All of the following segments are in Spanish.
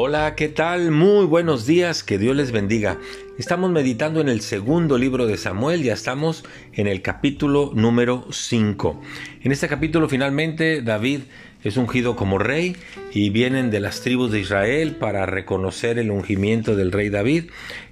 Hola, ¿qué tal? Muy buenos días, que Dios les bendiga. Estamos meditando en el segundo libro de Samuel, ya estamos en el capítulo número 5. En este capítulo finalmente David es ungido como rey y vienen de las tribus de Israel para reconocer el ungimiento del rey David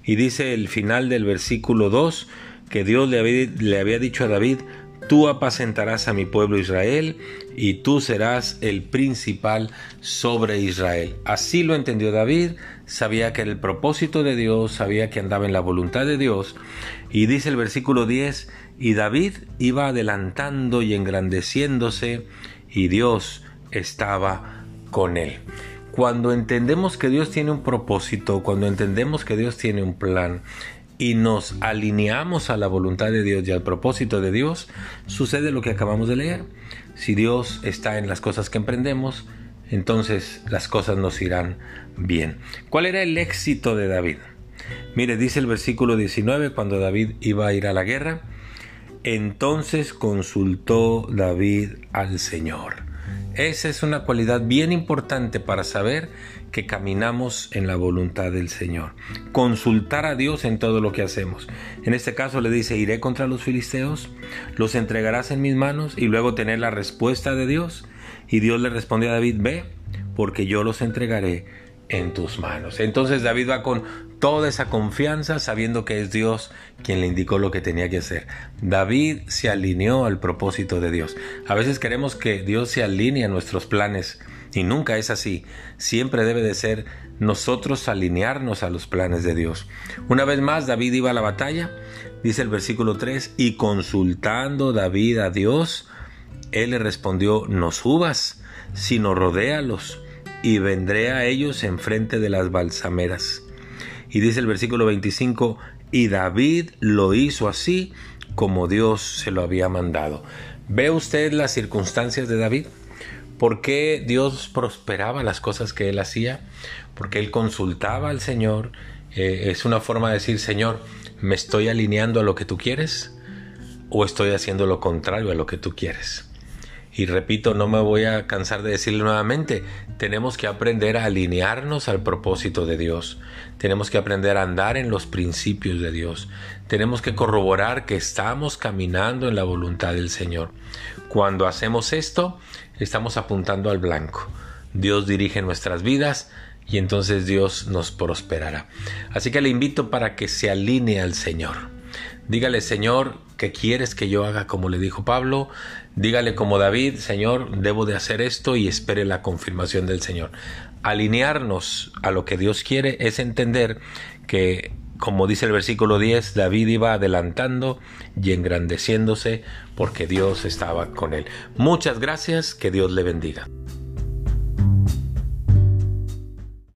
y dice el final del versículo 2 que Dios le había, le había dicho a David, Tú apacentarás a mi pueblo Israel y tú serás el principal sobre Israel. Así lo entendió David, sabía que era el propósito de Dios, sabía que andaba en la voluntad de Dios. Y dice el versículo 10, y David iba adelantando y engrandeciéndose y Dios estaba con él. Cuando entendemos que Dios tiene un propósito, cuando entendemos que Dios tiene un plan, y nos alineamos a la voluntad de Dios y al propósito de Dios, sucede lo que acabamos de leer. Si Dios está en las cosas que emprendemos, entonces las cosas nos irán bien. ¿Cuál era el éxito de David? Mire, dice el versículo 19, cuando David iba a ir a la guerra, entonces consultó David al Señor. Esa es una cualidad bien importante para saber que caminamos en la voluntad del Señor. Consultar a Dios en todo lo que hacemos. En este caso le dice, iré contra los filisteos, los entregarás en mis manos y luego tener la respuesta de Dios. Y Dios le respondió a David, ve, porque yo los entregaré en tus manos. Entonces David va con toda esa confianza sabiendo que es Dios quien le indicó lo que tenía que hacer. David se alineó al propósito de Dios. A veces queremos que Dios se alinee a nuestros planes y nunca es así. Siempre debe de ser nosotros alinearnos a los planes de Dios. Una vez más David iba a la batalla, dice el versículo 3, y consultando David a Dios, él le respondió, no subas, sino rodéalos y vendré a ellos enfrente de las balsameras. Y dice el versículo 25, y David lo hizo así como Dios se lo había mandado. ¿Ve usted las circunstancias de David? ¿Por qué Dios prosperaba las cosas que él hacía? Porque él consultaba al Señor. Eh, es una forma de decir, Señor, ¿me estoy alineando a lo que tú quieres? ¿O estoy haciendo lo contrario a lo que tú quieres? Y repito, no me voy a cansar de decirlo nuevamente, tenemos que aprender a alinearnos al propósito de Dios, tenemos que aprender a andar en los principios de Dios, tenemos que corroborar que estamos caminando en la voluntad del Señor. Cuando hacemos esto, estamos apuntando al blanco. Dios dirige nuestras vidas y entonces Dios nos prosperará. Así que le invito para que se alinee al Señor. Dígale, Señor, ¿qué quieres que yo haga como le dijo Pablo? Dígale como David, Señor, debo de hacer esto y espere la confirmación del Señor. Alinearnos a lo que Dios quiere es entender que, como dice el versículo 10, David iba adelantando y engrandeciéndose porque Dios estaba con él. Muchas gracias, que Dios le bendiga.